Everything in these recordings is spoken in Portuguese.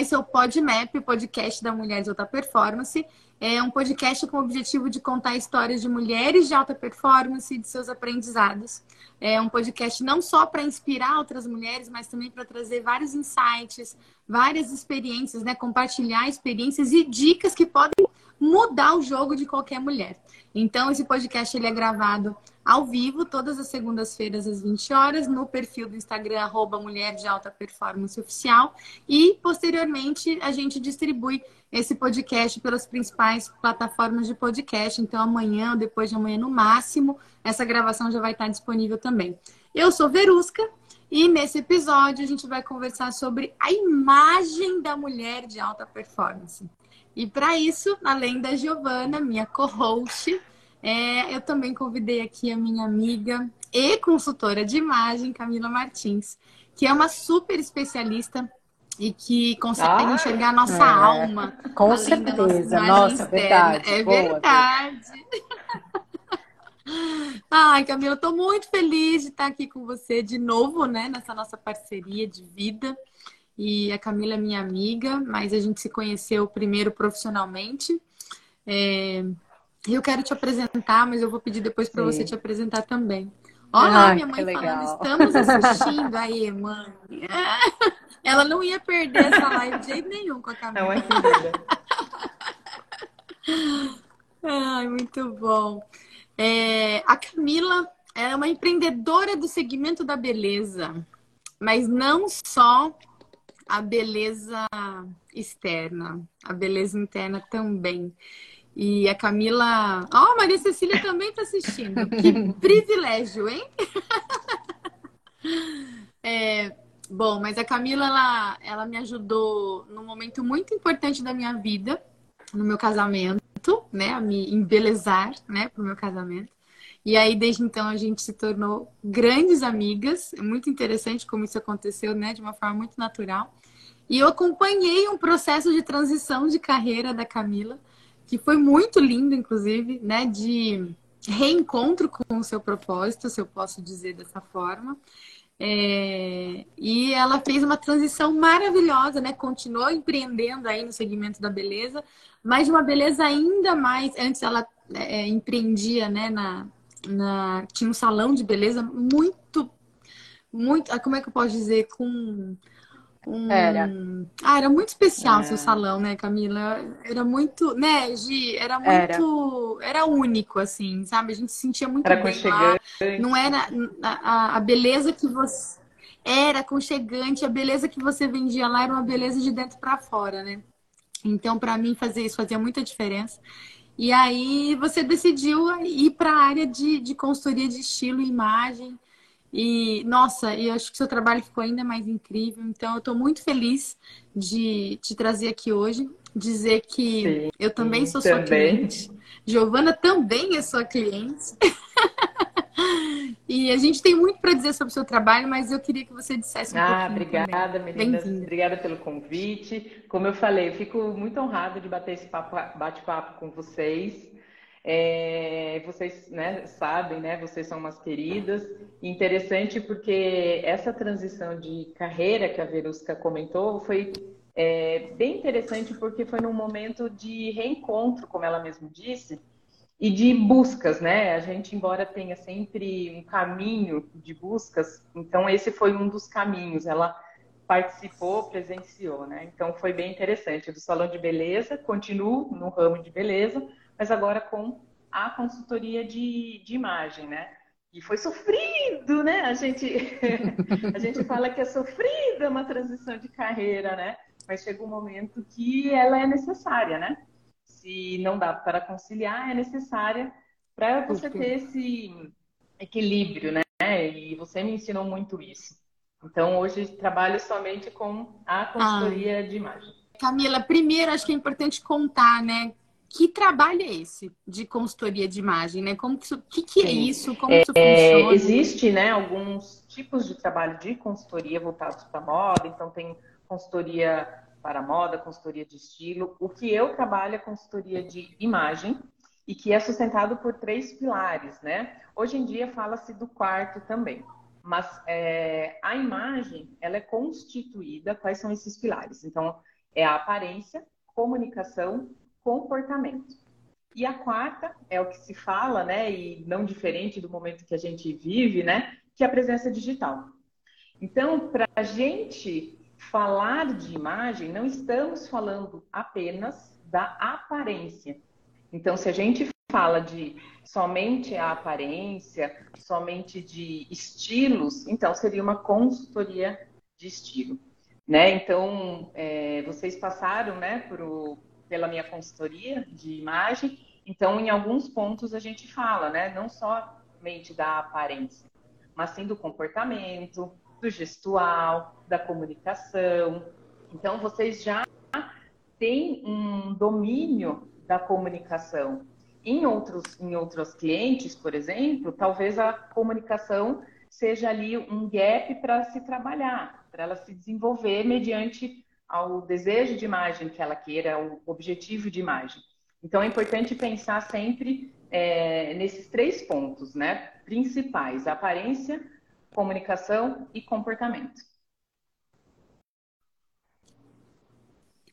esse é o PodMap, o podcast da Mulher de Alta Performance. É um podcast com o objetivo de contar histórias de mulheres de alta performance e de seus aprendizados. É um podcast não só para inspirar outras mulheres, mas também para trazer vários insights, várias experiências, né? Compartilhar experiências e dicas que podem mudar o jogo de qualquer mulher. Então, esse podcast ele é gravado ao vivo, todas as segundas-feiras, às 20 horas, no perfil do Instagram, arroba Mulher de Alta Performance Oficial. E, posteriormente, a gente distribui esse podcast pelas principais plataformas de podcast. Então, amanhã ou depois de amanhã, no máximo, essa gravação já vai estar disponível também. Eu sou Verusca e nesse episódio a gente vai conversar sobre a imagem da mulher de alta performance. E para isso, além da Giovana, minha co-host, é, eu também convidei aqui a minha amiga e consultora de imagem, Camila Martins, que é uma super especialista e que consegue ah, enxergar a nossa é, alma. Com certeza, nossa, nossa verdade. É boa, verdade. Ai, Camila, estou muito feliz de estar aqui com você de novo, né, nessa nossa parceria de vida. E a Camila é minha amiga, mas a gente se conheceu primeiro profissionalmente. É... Eu quero te apresentar, mas eu vou pedir depois para você te apresentar também. Olha ah, minha mãe falando, estamos assistindo aí, mãe. Ela não ia perder essa live de jeito nenhum com a Camila. Não é Ai, muito bom. É, a Camila é uma empreendedora do segmento da beleza, mas não só a beleza externa, a beleza interna também. E a Camila. Ó, oh, Maria Cecília também está assistindo. Que privilégio, hein? é, bom, mas a Camila, ela, ela me ajudou num momento muito importante da minha vida, no meu casamento, né? A me embelezar, né, pro meu casamento. E aí, desde então, a gente se tornou grandes amigas. É muito interessante como isso aconteceu, né? De uma forma muito natural. E eu acompanhei um processo de transição de carreira da Camila que foi muito lindo, inclusive, né? De reencontro com o seu propósito, se eu posso dizer dessa forma. É, e ela fez uma transição maravilhosa, né? Continuou empreendendo aí no segmento da beleza, mas de uma beleza ainda mais. Antes ela é, empreendia, né? Na, na, tinha um salão de beleza muito, muito. Como é que eu posso dizer? Com Era. Ah, era muito especial é. seu salão, né, Camila? Era muito, né, Gi? Era muito. Era, era único, assim, sabe? A gente se sentia muito era bem lá. Não era a, a beleza que você. Era aconchegante, a beleza que você vendia lá era uma beleza de dentro para fora, né? Então, para mim, fazer isso fazia muita diferença. E aí, você decidiu ir para a área de, de consultoria de estilo e imagem. E, nossa, eu acho que seu trabalho ficou ainda mais incrível. Então, eu estou muito feliz de te trazer aqui hoje. Dizer que Sim, eu também sou também. sua cliente. Giovana também é sua cliente. e a gente tem muito para dizer sobre o seu trabalho, mas eu queria que você dissesse um ah, obrigada, meninas. Obrigada pelo convite. Como eu falei, eu fico muito honrada de bater esse bate-papo com vocês. É, vocês né, sabem, né? Vocês são umas queridas. Interessante porque essa transição de carreira que a Verusca comentou foi é, bem interessante porque foi num momento de reencontro, como ela mesma disse, e de buscas, né? A gente, embora tenha sempre um caminho de buscas, então esse foi um dos caminhos. Ela participou, presenciou, né? Então foi bem interessante. Do salão de beleza, continuo no ramo de beleza, mas agora com a consultoria de, de imagem, né? E foi sofrido, né? A gente, a gente fala que é sofrida uma transição de carreira, né? Mas chega um momento que ela é necessária, né? Se não dá para conciliar, é necessária para você ter esse equilíbrio, né? E você me ensinou muito isso. Então, hoje trabalho somente com a consultoria ah. de imagem. Camila, primeiro acho que é importante contar, né? Que trabalho é esse de consultoria de imagem, né? Como que isso, que, que é isso? Como é, isso funciona? Existe, né, alguns tipos de trabalho de consultoria voltados para moda. Então tem consultoria para moda, consultoria de estilo. O que eu trabalho é consultoria de imagem e que é sustentado por três pilares, né? Hoje em dia fala-se do quarto também, mas é, a imagem ela é constituída. Quais são esses pilares? Então é a aparência, comunicação, comportamento. E a quarta é o que se fala, né, e não diferente do momento que a gente vive, né, que é a presença digital. Então, para a gente falar de imagem, não estamos falando apenas da aparência. Então, se a gente fala de somente a aparência, somente de estilos, então seria uma consultoria de estilo. Né? Então, é, vocês passaram né, por, pela minha consultoria de imagem, então, em alguns pontos a gente fala, né, não somente da aparência, mas sim do comportamento, do gestual, da comunicação. Então, vocês já têm um domínio da comunicação. Em outros, em outros clientes, por exemplo, talvez a comunicação seja ali um gap para se trabalhar, para ela se desenvolver mediante ao desejo de imagem que ela queira, o objetivo de imagem. Então é importante pensar sempre é, nesses três pontos, né? Principais: aparência, comunicação e comportamento.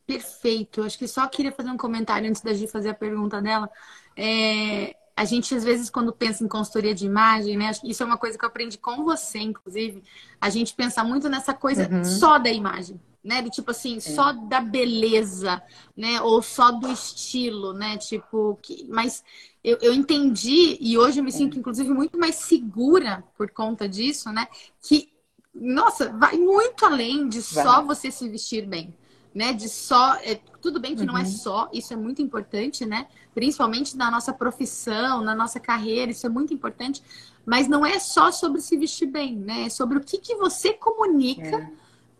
Perfeito. Acho que só queria fazer um comentário antes da Gi fazer a pergunta dela. É, a gente, às vezes, quando pensa em consultoria de imagem, né? Isso é uma coisa que eu aprendi com você, inclusive. A gente pensa muito nessa coisa uhum. só da imagem, né? Do tipo assim, só da beleza, né? Ou só do estilo, né? Tipo, que... mas eu, eu entendi e hoje eu me sinto, inclusive, muito mais segura por conta disso, né? Que, nossa, vai muito além de vai. só você se vestir bem né? De só. É, tudo bem que uhum. não é uhum. só, isso é muito importante, né? Principalmente na nossa profissão, na nossa carreira, isso é muito importante. Mas não é só sobre se vestir bem, né? É sobre o que, que você comunica é.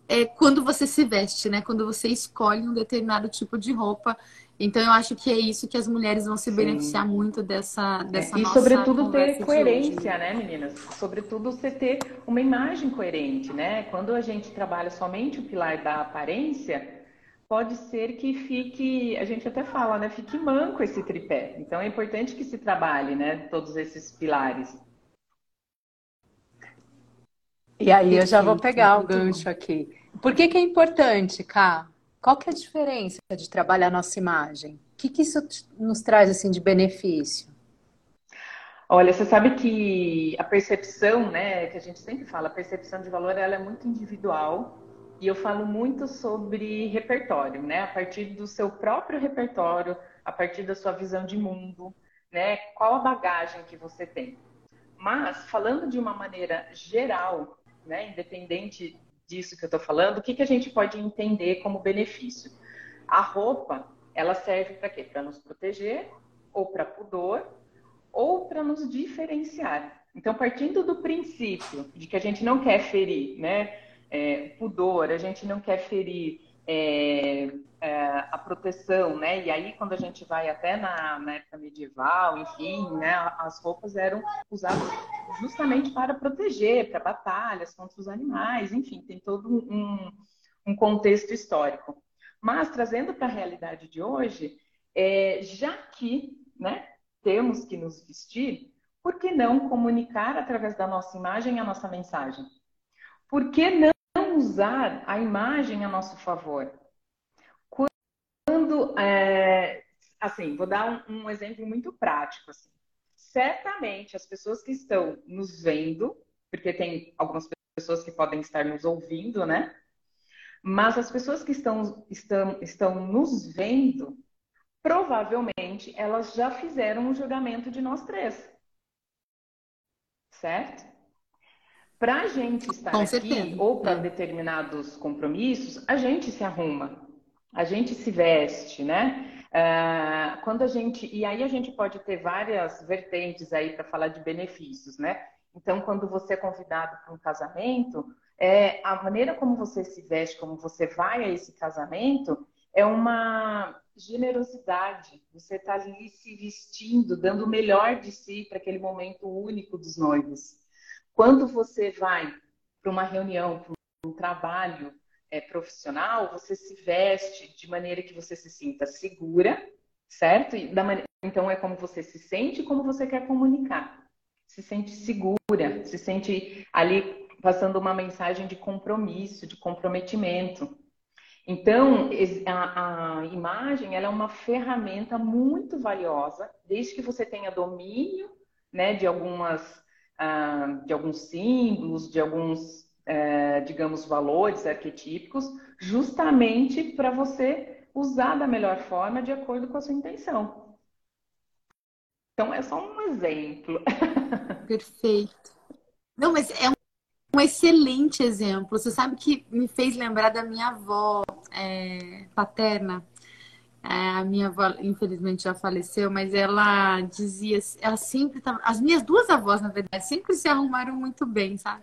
É, quando você se veste, né? Quando você escolhe um determinado tipo de roupa. Então eu acho que é isso que as mulheres vão se Sim. beneficiar muito dessa, dessa é. E sobretudo ter coerência, né, meninas? Sobretudo você ter uma imagem coerente, né? Quando a gente trabalha somente o pilar da aparência, pode ser que fique, a gente até fala, né, fique manco esse tripé. Então é importante que se trabalhe, né, todos esses pilares. E aí eu já vou pegar o gancho aqui. Por que, que é importante, Ká? Qual que é a diferença de trabalhar a nossa imagem? O que, que isso nos traz assim de benefício? Olha, você sabe que a percepção, né, que a gente sempre fala, a percepção de valor, ela é muito individual e eu falo muito sobre repertório, né? A partir do seu próprio repertório, a partir da sua visão de mundo, né? Qual a bagagem que você tem. Mas, falando de uma maneira geral, né? Independente disso que eu estou falando, o que, que a gente pode entender como benefício? A roupa, ela serve para quê? Para nos proteger, ou para pudor, ou para nos diferenciar. Então, partindo do princípio de que a gente não quer ferir, né? é, pudor, a gente não quer ferir é, é, a proteção, né? E aí, quando a gente vai até na, na, época medieval, enfim, né? As roupas eram usadas justamente para proteger, para batalhas contra os animais, enfim, tem todo um, um contexto histórico. Mas, trazendo para a realidade de hoje, é, já que né, temos que nos vestir, por que não comunicar através da nossa imagem a nossa mensagem? Por que não usar a imagem a nosso favor. É, assim, vou dar um, um exemplo muito prático. Assim. Certamente as pessoas que estão nos vendo, porque tem algumas pessoas que podem estar nos ouvindo, né? Mas as pessoas que estão, estão, estão nos vendo, provavelmente elas já fizeram um julgamento de nós três. Certo? Para a gente estar Com aqui certeza. ou para determinados compromissos, a gente se arruma, a gente se veste, né? Uh, quando a gente e aí a gente pode ter várias vertentes aí para falar de benefícios, né? Então, quando você é convidado para um casamento, é, a maneira como você se veste, como você vai a esse casamento, é uma generosidade. Você está ali se vestindo, dando o melhor de si para aquele momento único dos noivos. Quando você vai para uma reunião, para um trabalho é, profissional, você se veste de maneira que você se sinta segura, certo? Então é como você se sente, como você quer comunicar. Se sente segura, se sente ali passando uma mensagem de compromisso, de comprometimento. Então, a, a, imagem é uma ferramenta muito valiosa, desde que você tenha domínio né, de, algumas, uh, de alguns símbolos, de alguns, uh, digamos, valores arquetípicos, justamente para você usar da melhor forma de acordo com a sua intenção. Então, é só um exemplo. Perfeito. Não, mas é um excelente exemplo. Você sabe que me fez lembrar da minha avó é, paterna. É, a minha avó, infelizmente, já faleceu, mas ela dizia, ela sempre tava, as minhas duas avós, na verdade, sempre se arrumaram muito bem, sabe?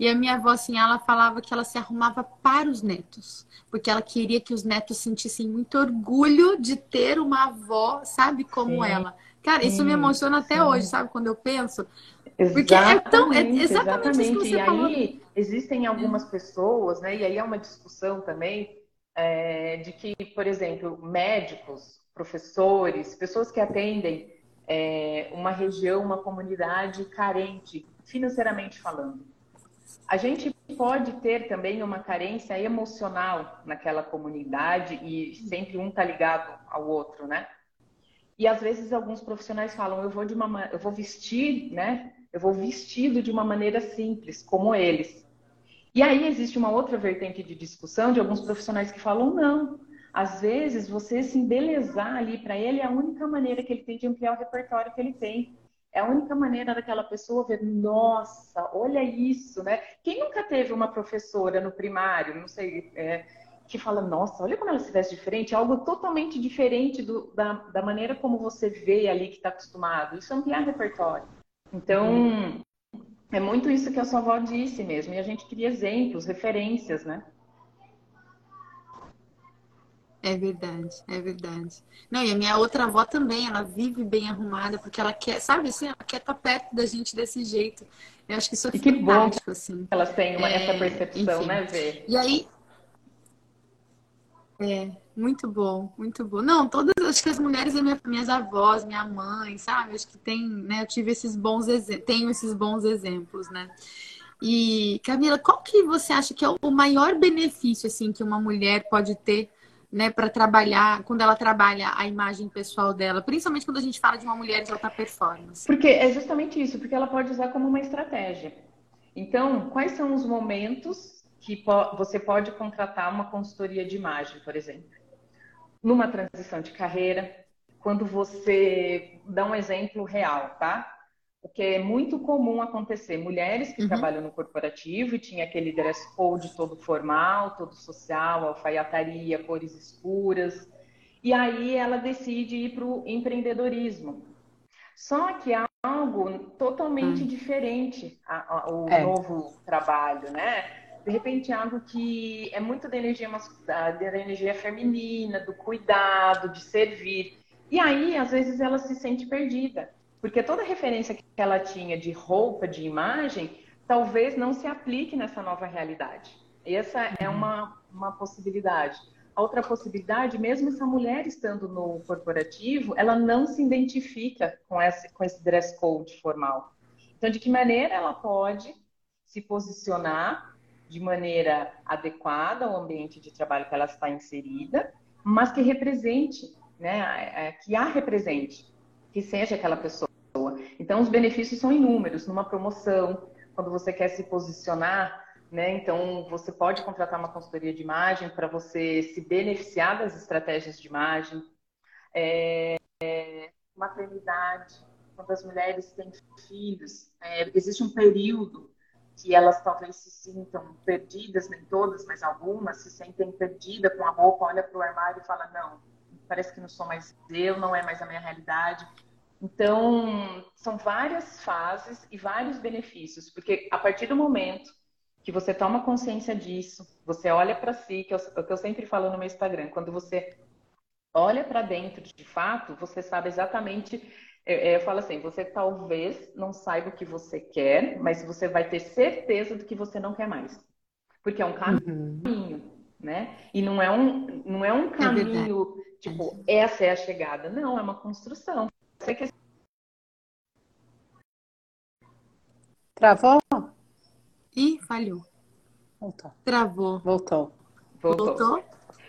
E a minha avó, assim, ela falava que ela se arrumava para os netos, porque ela queria que os netos sentissem muito orgulho de ter uma avó, sabe, como Sim. ela. Cara, isso Sim. me emociona até Sim. hoje, sabe? Quando eu penso, porque é tão. É exatamente, exatamente. Isso que você e falou. aí existem algumas pessoas, né? E aí é uma discussão também é, de que, por exemplo, médicos, professores, pessoas que atendem é, uma região, uma comunidade carente, financeiramente falando. A gente pode ter também uma carência emocional naquela comunidade e sempre um tá ligado ao outro, né? E às vezes alguns profissionais falam, eu vou de uma, eu vou vestir, né? Eu vou vestido de uma maneira simples, como eles. E aí existe uma outra vertente de discussão de alguns profissionais que falam não. Às vezes você se embelezar ali para ele é a única maneira que ele tem de ampliar o repertório que ele tem. É a única maneira daquela pessoa ver, nossa, olha isso, né? Quem nunca teve uma professora no primário, não sei, é, que fala, nossa, olha como ela se veste diferente, é algo totalmente diferente do, da, da maneira como você vê ali que está acostumado. Isso é ampliar repertório. Então, é muito isso que a sua avó disse mesmo. E a gente cria exemplos, referências, né? É verdade, é verdade. Não, e a minha outra avó também, ela vive bem arrumada, porque ela quer, sabe assim, ela quer estar tá perto da gente desse jeito. Eu acho que isso é e que bom assim. Elas têm uma, é, essa percepção, enfim. né, Vê? E aí. É, muito bom, muito bom. Não, todas, acho que as mulheres, minha, minhas avós, minha mãe, sabe? Acho que tem, né? Eu tive esses bons exemplos, tenho esses bons exemplos, né? E Camila, qual que você acha que é o maior benefício assim que uma mulher pode ter, né, para trabalhar quando ela trabalha a imagem pessoal dela, principalmente quando a gente fala de uma mulher de alta performance? Porque é justamente isso, porque ela pode usar como uma estratégia. Então, quais são os momentos que você pode contratar uma consultoria de imagem, por exemplo? numa transição de carreira, quando você dá um exemplo real, tá? O que é muito comum acontecer, mulheres que uhum. trabalham no corporativo e tinha aquele dress code todo formal, todo social, alfaiataria, cores escuras, e aí ela decide ir para o empreendedorismo. Só que é algo totalmente hum. diferente a, a, o é. novo trabalho, né? de repente algo que é muito da energia da energia feminina, do cuidado, de servir. E aí, às vezes, ela se sente perdida, porque toda referência que ela tinha de roupa, de imagem, talvez não se aplique nessa nova realidade. Essa é uhum. uma, uma possibilidade. A outra possibilidade, mesmo essa mulher estando no corporativo, ela não se identifica com esse, com esse dress code formal. Então, de que maneira ela pode se posicionar de maneira adequada ao ambiente de trabalho que ela está inserida, mas que represente, né, é, que a represente, que seja aquela pessoa. Então, os benefícios são inúmeros. Numa promoção, quando você quer se posicionar, né, então você pode contratar uma consultoria de imagem para você se beneficiar das estratégias de imagem. É, é, maternidade, quando as mulheres têm filhos, é, existe um período que elas talvez se sintam perdidas, nem todas, mas algumas se sentem perdidas com a roupa, olha para o armário e fala, não, parece que não sou mais eu, não é mais a minha realidade. Então, são várias fases e vários benefícios, porque a partir do momento que você toma consciência disso, você olha para si, que é o que eu sempre falo no meu Instagram, quando você olha para dentro de fato, você sabe exatamente eu, eu, falo assim, você talvez não saiba o que você quer, mas você vai ter certeza do que você não quer mais. Porque é um caminho, uhum. né? E não é um, não é um é caminho, é tipo, essa é a chegada. Não, é uma construção. Você quer... Travou? Ih, falhou. Voltou. Travou. Voltou. Voltou. Voltou?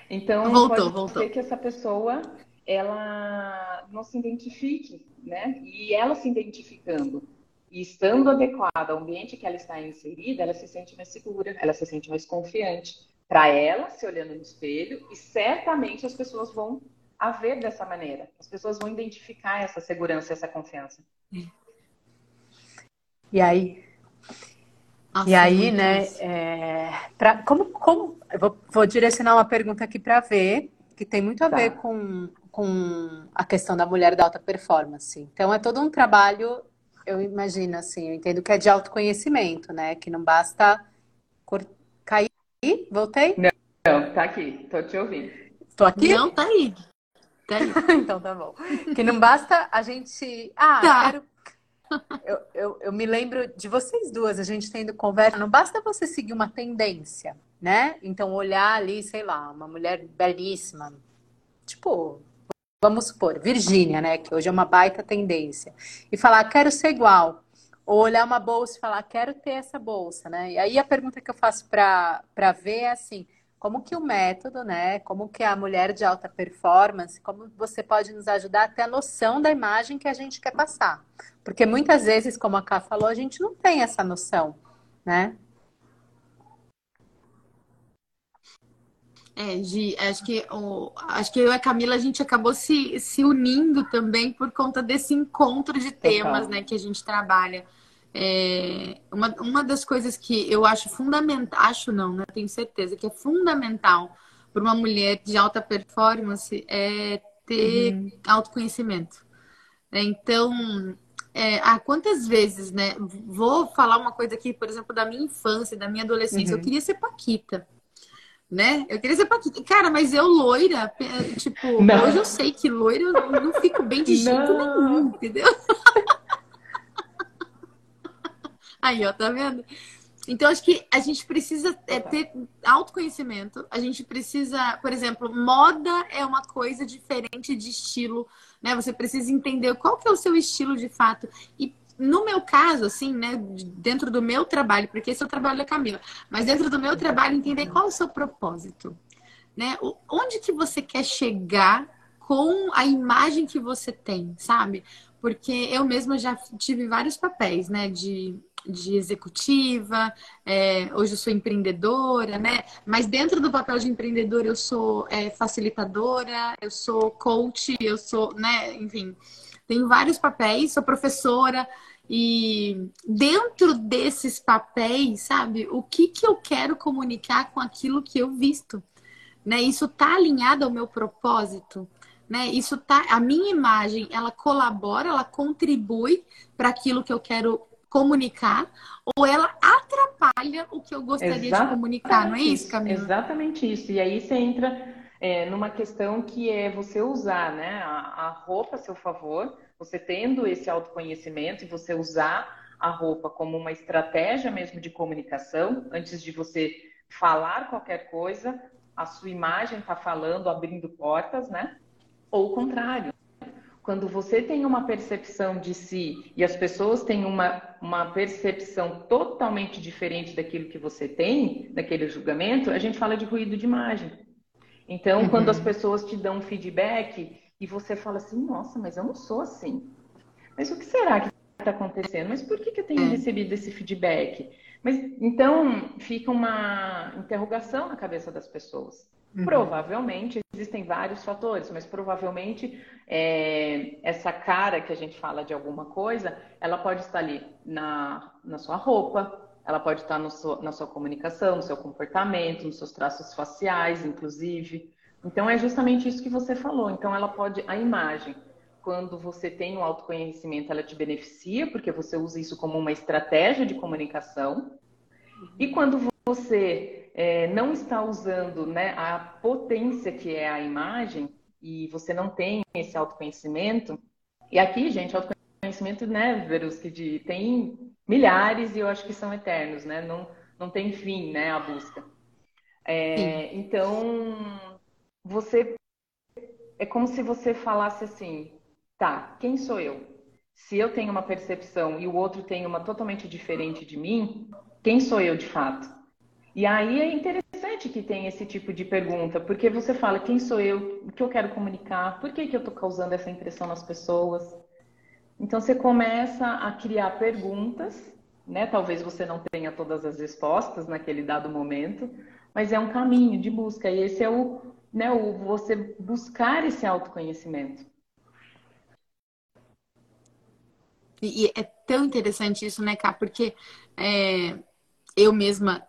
Então, voltou, pode voltou. ser que essa pessoa ela não se identifique, né? E ela se identificando e estando adequada ao ambiente que ela está inserida, ela se sente mais segura, ela se sente mais confiante para ela, se olhando no espelho, e certamente as pessoas vão a ver dessa maneira. As pessoas vão identificar essa segurança, essa confiança. E aí, nossa, e aí, né, é, pra, como, como, eu vou, vou, direcionar uma pergunta aqui para ver, que tem muito a tá. ver com, com a questão da mulher da alta performance. Então, é todo um trabalho, eu imagino, assim, eu entendo que é de autoconhecimento, né, que não basta cor... cair, voltei? Não, não, tá aqui, tô te ouvindo. Tô aqui? Não, tá aí. Então tá bom. Que não basta a gente, ah, tá. quero eu, eu, eu, me lembro de vocês duas, a gente tendo conversa. Não basta você seguir uma tendência, né? Então, olhar ali, sei lá, uma mulher belíssima. Tipo, vamos supor, Virgínia, né? Que hoje é uma baita tendência. E falar, quero ser igual. Ou olhar uma bolsa e falar, quero ter essa bolsa, né? E aí a pergunta que eu faço para ver é assim como que o método, né, como que a mulher de alta performance, como você pode nos ajudar a ter a noção da imagem que a gente quer passar. Porque muitas vezes, como a Ká falou, a gente não tem essa noção, né? É, Gi, acho que, o, acho que eu e a Camila, a gente acabou se, se unindo também por conta desse encontro de temas, né, que a gente trabalha. É, uma, uma das coisas que eu acho fundamental, acho não, né? Tenho certeza que é fundamental para uma mulher de alta performance é ter uhum. autoconhecimento. É, então, é, ah, quantas vezes, né? Vou falar uma coisa aqui, por exemplo, da minha infância, da minha adolescência. Uhum. Eu queria ser Paquita. Né? Eu queria ser Paquita. Cara, mas eu loira, tipo, não. hoje eu sei que loira eu não fico bem de jeito não. nenhum, entendeu? Aí, ó, tá vendo? Então, acho que a gente precisa é, ter autoconhecimento. A gente precisa, por exemplo, moda é uma coisa diferente de estilo, né? Você precisa entender qual que é o seu estilo de fato. E no meu caso, assim, né, dentro do meu trabalho, porque esse é o trabalho da Camila, mas dentro do meu trabalho, entender qual é o seu propósito, né? Onde que você quer chegar com a imagem que você tem, sabe? Porque eu mesma já tive vários papéis, né, de de executiva, é, hoje eu sou empreendedora, né? Mas dentro do papel de empreendedora eu sou é, facilitadora, eu sou coach, eu sou, né? Enfim, tenho vários papéis, sou professora e dentro desses papéis, sabe? O que que eu quero comunicar com aquilo que eu visto, né? Isso tá alinhado ao meu propósito? Né? Isso tá, a minha imagem, ela colabora, ela contribui para aquilo que eu quero comunicar ou ela atrapalha o que eu gostaria Exatamente. de comunicar, não é isso, Camila? Exatamente isso. E aí você entra é, numa questão que é você usar né, a, a roupa a seu favor, você tendo esse autoconhecimento e você usar a roupa como uma estratégia mesmo de comunicação, antes de você falar qualquer coisa, a sua imagem está falando, abrindo portas, né? Ou o contrário. Quando você tem uma percepção de si e as pessoas têm uma, uma percepção totalmente diferente daquilo que você tem, daquele julgamento, a gente fala de ruído de imagem. Então, uhum. quando as pessoas te dão feedback e você fala assim, nossa, mas eu não sou assim. Mas o que será que está acontecendo? Mas por que, que eu tenho é. recebido esse feedback? Mas então fica uma interrogação na cabeça das pessoas. Uhum. Provavelmente existem vários fatores, mas provavelmente é, essa cara que a gente fala de alguma coisa, ela pode estar ali na, na sua roupa, ela pode estar seu, na sua comunicação, no seu comportamento, nos seus traços faciais, inclusive. Então é justamente isso que você falou. Então ela pode, a imagem, quando você tem um autoconhecimento, ela te beneficia, porque você usa isso como uma estratégia de comunicação. E quando você é, não está usando né, a potência que é a imagem e você não tem esse autoconhecimento, e aqui, gente, autoconhecimento, né, Veruski, tem milhares e eu acho que são eternos, né? Não, não tem fim, né, a busca. É, então, você é como se você falasse assim, tá, quem sou eu? Se eu tenho uma percepção e o outro tem uma totalmente diferente de mim, quem sou eu de fato? E aí é interessante que tem esse tipo de pergunta, porque você fala quem sou eu, o que eu quero comunicar, por que, que eu estou causando essa impressão nas pessoas. Então você começa a criar perguntas, né? Talvez você não tenha todas as respostas naquele dado momento, mas é um caminho de busca. E esse é o, né, o você buscar esse autoconhecimento. E é tão interessante isso, né, Cá? Porque é, eu mesma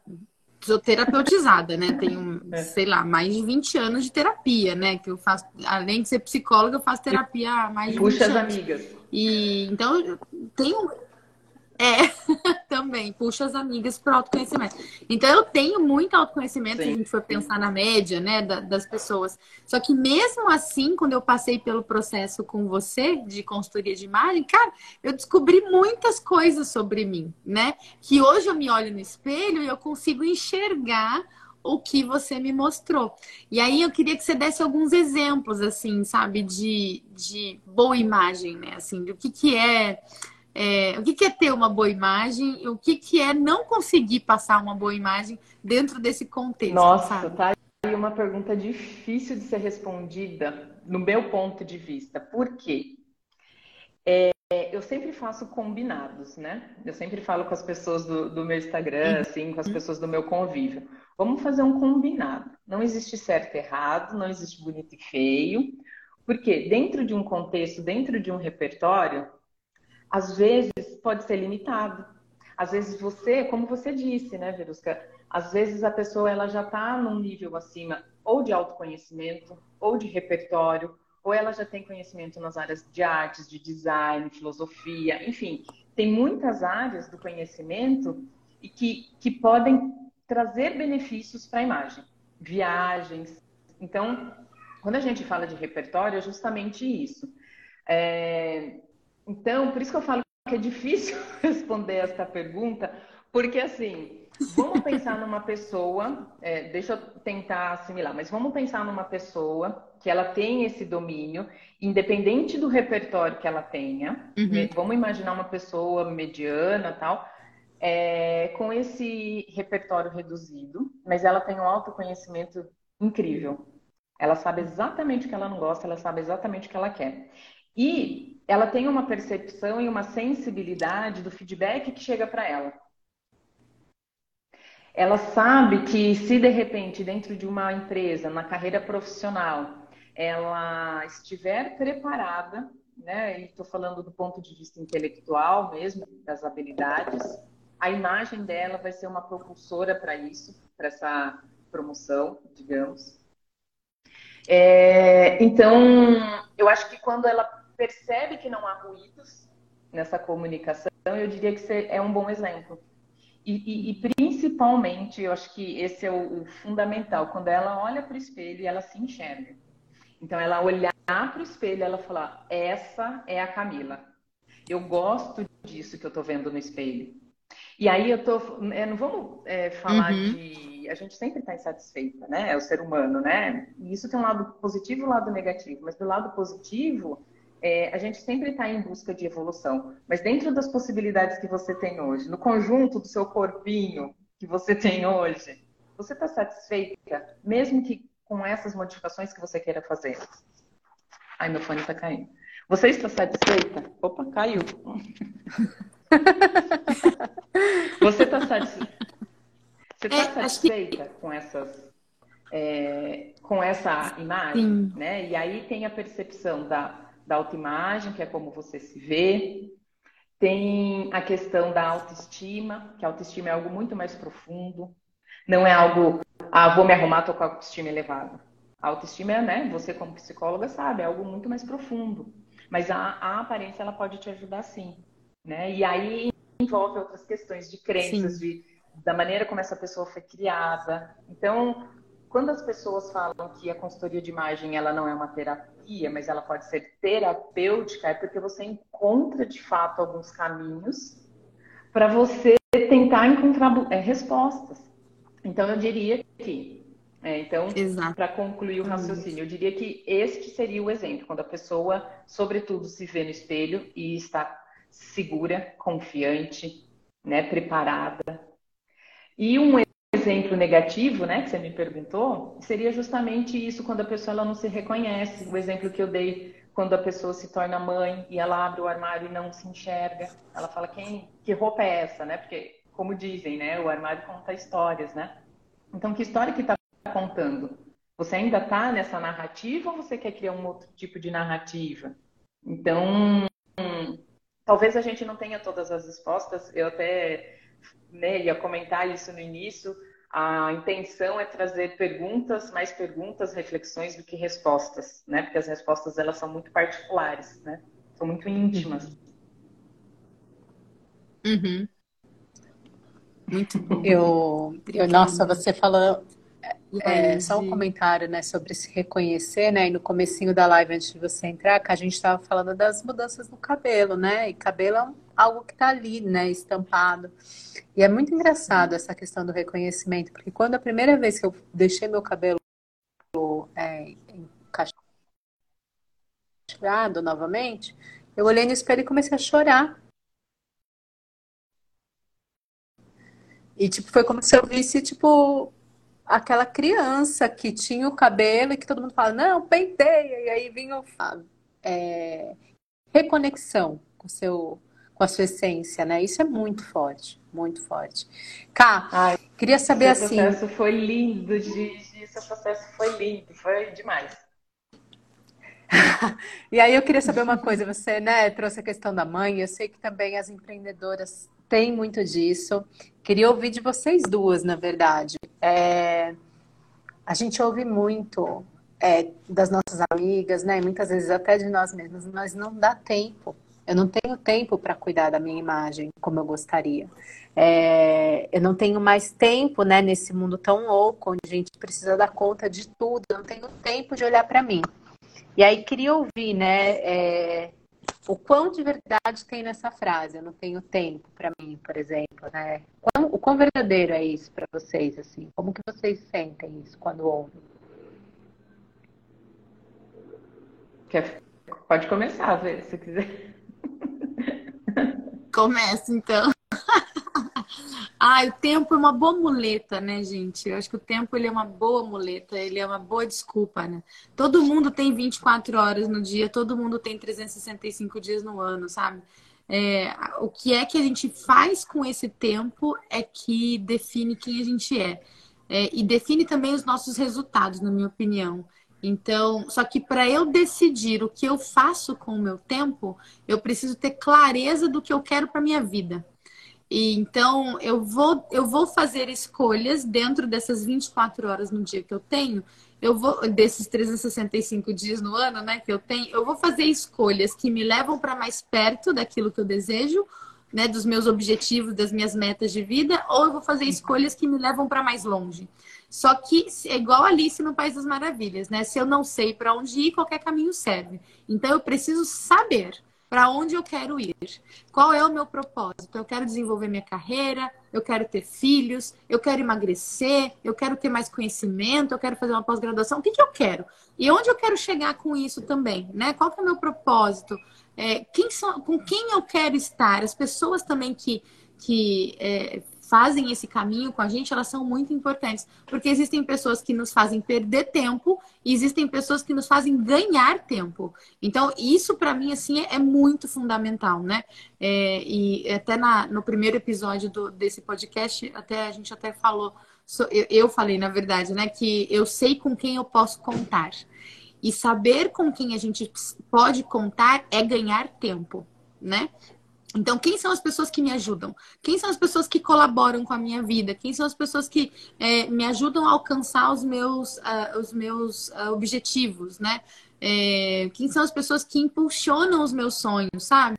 sou terapeutizada, né? Tenho, é. sei lá, mais de 20 anos de terapia, né? Que eu faço, além de ser psicóloga, eu faço terapia há mais de Puxa 20 as amigas. E então eu tenho é, também, puxa as amigas para autoconhecimento. Então, eu tenho muito autoconhecimento, sim, se a gente for pensar na média, né, das pessoas. Só que mesmo assim, quando eu passei pelo processo com você de consultoria de imagem, cara, eu descobri muitas coisas sobre mim, né? Que hoje eu me olho no espelho e eu consigo enxergar o que você me mostrou. E aí eu queria que você desse alguns exemplos, assim, sabe, de, de boa imagem, né? Assim, do que, que é é, o que, que, é ter uma boa imagem o que, que é não conseguir passar uma boa imagem dentro desse contexto? Nossa, sabe? tá aí uma pergunta difícil de ser respondida no meu ponto de vista. Por quê? É, eu sempre faço combinados, né? Eu sempre falo com as pessoas do, do meu Instagram, assim, com as pessoas do meu convívio. Vamos fazer um combinado. Não existe certo e errado, não existe bonito e feio. Porque dentro de um contexto, dentro de um repertório, às vezes pode ser limitado. Às vezes você, como você disse, né, Verusca? Às vezes a pessoa ela já está num nível acima ou de autoconhecimento, ou de repertório, ou ela já tem conhecimento nas áreas de artes, de design, filosofia, enfim, tem muitas áreas do conhecimento e que, que podem trazer benefícios para a imagem, viagens. Então, quando a gente fala de repertório, é justamente isso. É, então, por isso que eu falo que é difícil responder esta pergunta, porque assim, vamos pensar numa pessoa, é, deixa eu tentar assimilar, mas vamos pensar numa pessoa que ela tem esse domínio, independente do repertório que ela tenha. Uhum. Vamos imaginar uma pessoa mediana tal, é, com esse repertório reduzido, mas ela tem um autoconhecimento incrível. Ela sabe exatamente o que ela não gosta, ela sabe exatamente o que ela quer. E ela tem uma percepção e uma sensibilidade do feedback que chega para ela. Ela sabe que se de repente dentro de uma empresa, na carreira profissional, ela estiver preparada, né, e estou falando do ponto de vista intelectual mesmo, das habilidades, a imagem dela vai ser uma propulsora para isso, para essa promoção, digamos. É, então, eu acho que quando ela percebe que não há ruídos nessa comunicação, eu diria que é um bom exemplo. E, e, e principalmente, eu acho que esse é o, o fundamental, quando ela olha para o espelho e ela se enxerga. Então, ela olhar para o espelho ela falar: essa é a Camila. Eu gosto disso que eu estou vendo no espelho. E aí eu tô, é, não vamos é, falar uhum. de, a gente sempre está insatisfeita, né? É o ser humano, né? E isso tem um lado positivo e um lado negativo. Mas do lado positivo, é, a gente sempre está em busca de evolução, mas dentro das possibilidades que você tem hoje, no conjunto do seu corpinho que você tem hoje, você está satisfeita, mesmo que com essas modificações que você queira fazer? Ai, meu fone está caindo. Você está satisfeita? Opa, caiu. você está satisfeita? Você está é, satisfeita que... com essas é, com essa imagem, Sim. né? E aí tem a percepção da da autoimagem, que é como você se vê. Tem a questão da autoestima, que a autoestima é algo muito mais profundo. Não é algo, ah, vou me arrumar, tô com a autoestima elevada. A autoestima é, né, você como psicóloga sabe, é algo muito mais profundo. Mas a, a aparência, ela pode te ajudar sim, né? E aí envolve outras questões de crenças, de, da maneira como essa pessoa foi criada. Então, quando as pessoas falam que a consultoria de imagem ela não é uma terapia, mas ela pode ser terapêutica, é porque você encontra de fato alguns caminhos para você tentar encontrar é, respostas. Então eu diria que, é, então para concluir o raciocínio, eu diria que este seria o exemplo quando a pessoa, sobretudo, se vê no espelho e está segura, confiante, né, preparada. E um exemplo negativo, né, que você me perguntou, seria justamente isso quando a pessoa ela não se reconhece. O exemplo que eu dei quando a pessoa se torna mãe e ela abre o armário e não se enxerga. Ela fala quem, que roupa é essa, né? Porque como dizem, né, o armário conta histórias, né? Então que história que está contando? Você ainda está nessa narrativa ou você quer criar um outro tipo de narrativa? Então, talvez a gente não tenha todas as respostas. Eu até né, ia comentar isso no início. A intenção é trazer perguntas, mais perguntas, reflexões do que respostas, né? Porque as respostas elas são muito particulares, né? São muito íntimas. Uhum. Muito bom. Eu, eu, nossa, você falou é, só um comentário, né, sobre se reconhecer, né? E no comecinho da live, antes de você entrar, que a gente estava falando das mudanças no cabelo, né? E cabelo é algo que está ali, né, estampado. E é muito engraçado essa questão do reconhecimento, porque quando a primeira vez que eu deixei meu cabelo é, encaixado novamente, eu olhei no espelho e comecei a chorar. E, tipo, foi como se eu visse, tipo, aquela criança que tinha o cabelo e que todo mundo fala, não, penteia, e aí vinha o é, reconexão com, seu, com a sua essência, né? Isso é muito forte, muito forte. Cá, Ai, queria saber assim. Esse processo foi lindo, Gigi, esse processo foi lindo, foi demais. e aí eu queria saber uma coisa, você né, trouxe a questão da mãe, eu sei que também as empreendedoras têm muito disso. Queria ouvir de vocês duas, na verdade. É, a gente ouve muito é, das nossas amigas, né? Muitas vezes até de nós mesmas, mas não dá tempo. Eu não tenho tempo para cuidar da minha imagem como eu gostaria. É, eu não tenho mais tempo, né, nesse mundo tão louco, onde a gente precisa dar conta de tudo. Eu não tenho tempo de olhar para mim. E aí queria ouvir, né, é, o quão de verdade tem nessa frase. Eu não tenho tempo para mim, por exemplo, né? O quão verdadeiro é isso para vocês, assim? Como que vocês sentem isso quando ouvem? Quer... Pode começar, se quiser. Começa, então. Ah, o tempo é uma boa muleta, né, gente? Eu acho que o tempo ele é uma boa muleta, ele é uma boa desculpa, né? Todo mundo tem 24 horas no dia, todo mundo tem 365 dias no ano, sabe? É, o que é que a gente faz com esse tempo é que define quem a gente é. é e define também os nossos resultados, na minha opinião. Então, só que para eu decidir o que eu faço com o meu tempo, eu preciso ter clareza do que eu quero para minha vida. E, então, eu vou, eu vou fazer escolhas dentro dessas 24 horas no dia que eu tenho. Eu vou, desses 365 dias no ano, né, que eu tenho, eu vou fazer escolhas que me levam para mais perto daquilo que eu desejo, né, dos meus objetivos, das minhas metas de vida, ou eu vou fazer escolhas que me levam para mais longe. Só que é igual Alice no País das Maravilhas, né? Se eu não sei para onde ir, qualquer caminho serve. Então eu preciso saber para onde eu quero ir? Qual é o meu propósito? Eu quero desenvolver minha carreira, eu quero ter filhos, eu quero emagrecer, eu quero ter mais conhecimento, eu quero fazer uma pós-graduação. O que, que eu quero? E onde eu quero chegar com isso também? Né? Qual é o meu propósito? É, quem são, com quem eu quero estar? As pessoas também que, que é, fazem esse caminho com a gente, elas são muito importantes. Porque existem pessoas que nos fazem perder tempo e existem pessoas que nos fazem ganhar tempo. Então, isso para mim, assim, é muito fundamental, né? É, e até na, no primeiro episódio do, desse podcast, até a gente até falou, eu, eu falei, na verdade, né, que eu sei com quem eu posso contar. E saber com quem a gente pode contar é ganhar tempo, né? Então, quem são as pessoas que me ajudam? Quem são as pessoas que colaboram com a minha vida? Quem são as pessoas que é, me ajudam a alcançar os meus, uh, os meus uh, objetivos, né? É, quem são as pessoas que impulsionam os meus sonhos, sabe?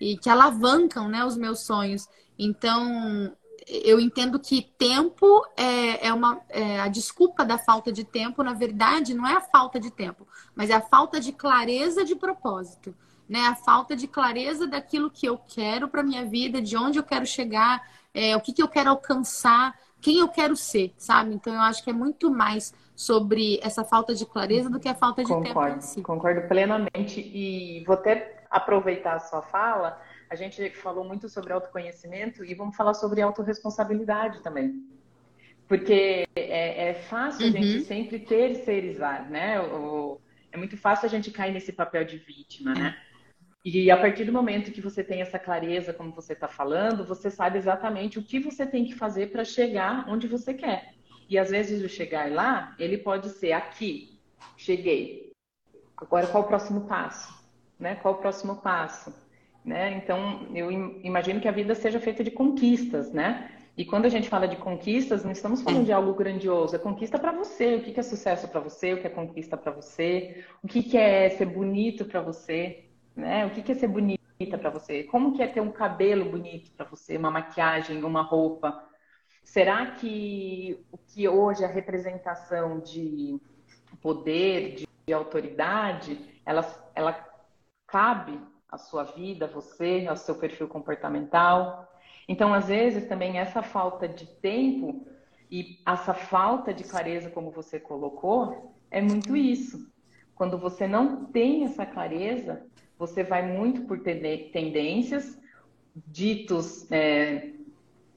E que alavancam né, os meus sonhos. Então, eu entendo que tempo é, é uma é, a desculpa da falta de tempo, na verdade, não é a falta de tempo, mas é a falta de clareza de propósito né? A falta de clareza daquilo que eu quero para minha vida, de onde eu quero chegar, é, o que, que eu quero alcançar, quem eu quero ser, sabe? Então eu acho que é muito mais sobre essa falta de clareza do que a falta de concordo, tempo em si. Concordo plenamente e vou até aproveitar a sua fala. A gente falou muito sobre autoconhecimento e vamos falar sobre autorresponsabilidade também. Porque é, é fácil uhum. a gente sempre terceirizar, né? O, é muito fácil a gente cair nesse papel de vítima, né? E a partir do momento que você tem essa clareza, como você está falando, você sabe exatamente o que você tem que fazer para chegar onde você quer. E às vezes o chegar lá, ele pode ser aqui, cheguei. Agora qual o próximo passo? Né? Qual o próximo passo? Né? Então, eu imagino que a vida seja feita de conquistas, né? E quando a gente fala de conquistas, não estamos falando de algo grandioso, é conquista para você. O que é sucesso para você? O que é conquista para você? O que é ser bonito para você? Né? O que é ser bonita para você? Como que é ter um cabelo bonito para você? Uma maquiagem, uma roupa? Será que o que hoje é a representação de poder, de, de autoridade, ela, ela cabe à sua vida, a você, ao seu perfil comportamental? Então, às vezes, também essa falta de tempo e essa falta de clareza, como você colocou, é muito isso. Quando você não tem essa clareza, você vai muito por tendências, ditos é,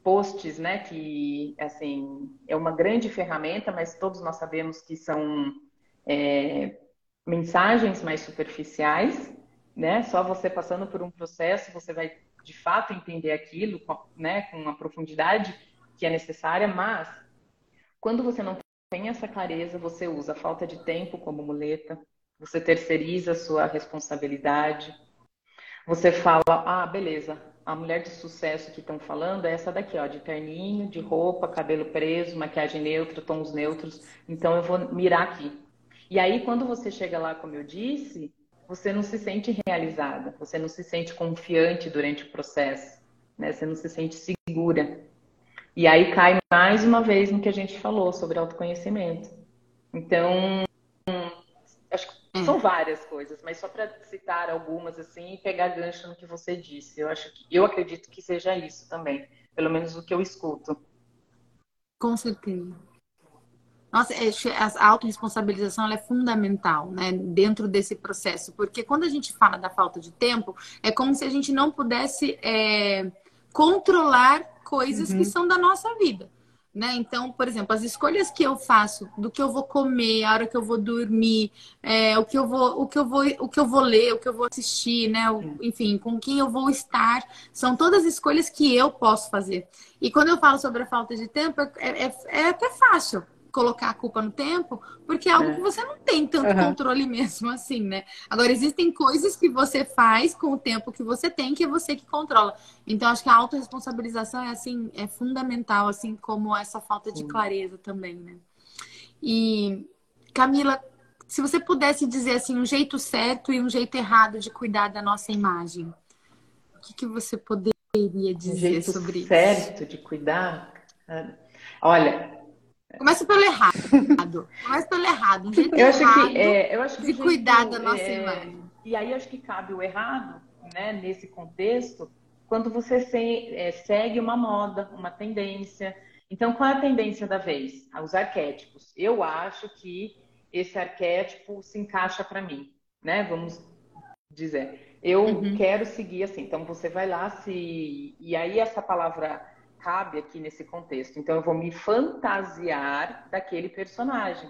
posts, né, que assim é uma grande ferramenta, mas todos nós sabemos que são é, mensagens mais superficiais, né? Só você passando por um processo você vai de fato entender aquilo, né, com a profundidade que é necessária, mas quando você não tem essa clareza, você usa a falta de tempo como muleta, você terceiriza a sua responsabilidade, você fala, ah, beleza, a mulher de sucesso que estão falando é essa daqui, ó, de terninho, de roupa, cabelo preso, maquiagem neutra, tons neutros, então eu vou mirar aqui. E aí, quando você chega lá, como eu disse, você não se sente realizada, você não se sente confiante durante o processo, né? Você não se sente segura. E aí cai mais uma vez no que a gente falou sobre autoconhecimento. Então, são várias coisas, mas só para citar algumas assim e pegar gancho no que você disse. Eu acho que eu acredito que seja isso também, pelo menos o que eu escuto. Com certeza. Nossa, é, a autorresponsabilização é fundamental, né, dentro desse processo, porque quando a gente fala da falta de tempo, é como se a gente não pudesse é, controlar coisas uhum. que são da nossa vida. Né? Então, por exemplo, as escolhas que eu faço do que eu vou comer, a hora que eu vou dormir, é, o que eu vou, o que eu vou, o que eu vou ler, o que eu vou assistir, né? O, enfim, com quem eu vou estar, são todas escolhas que eu posso fazer. E quando eu falo sobre a falta de tempo, é, é, é até fácil, colocar a culpa no tempo, porque é algo é. que você não tem tanto uhum. controle mesmo assim, né? Agora, existem coisas que você faz com o tempo que você tem, que é você que controla. Então, acho que a autorresponsabilização é assim, é fundamental, assim como essa falta de clareza também, né? E, Camila, se você pudesse dizer assim, um jeito certo e um jeito errado de cuidar da nossa imagem, o que, que você poderia dizer um jeito sobre isso? certo de cuidar? Olha, Começa pelo errado. Começa pelo errado. Um jeito eu acho errado que, é, eu acho que de jeito, cuidar da nossa é, imagem. E aí acho que cabe o errado, né, nesse contexto, quando você se, é, segue uma moda, uma tendência. Então, qual é a tendência da vez? Os arquétipos. Eu acho que esse arquétipo se encaixa para mim, né? Vamos dizer. Eu uhum. quero seguir assim. Então, você vai lá se. E aí, essa palavra cabe aqui nesse contexto. Então eu vou me fantasiar daquele personagem.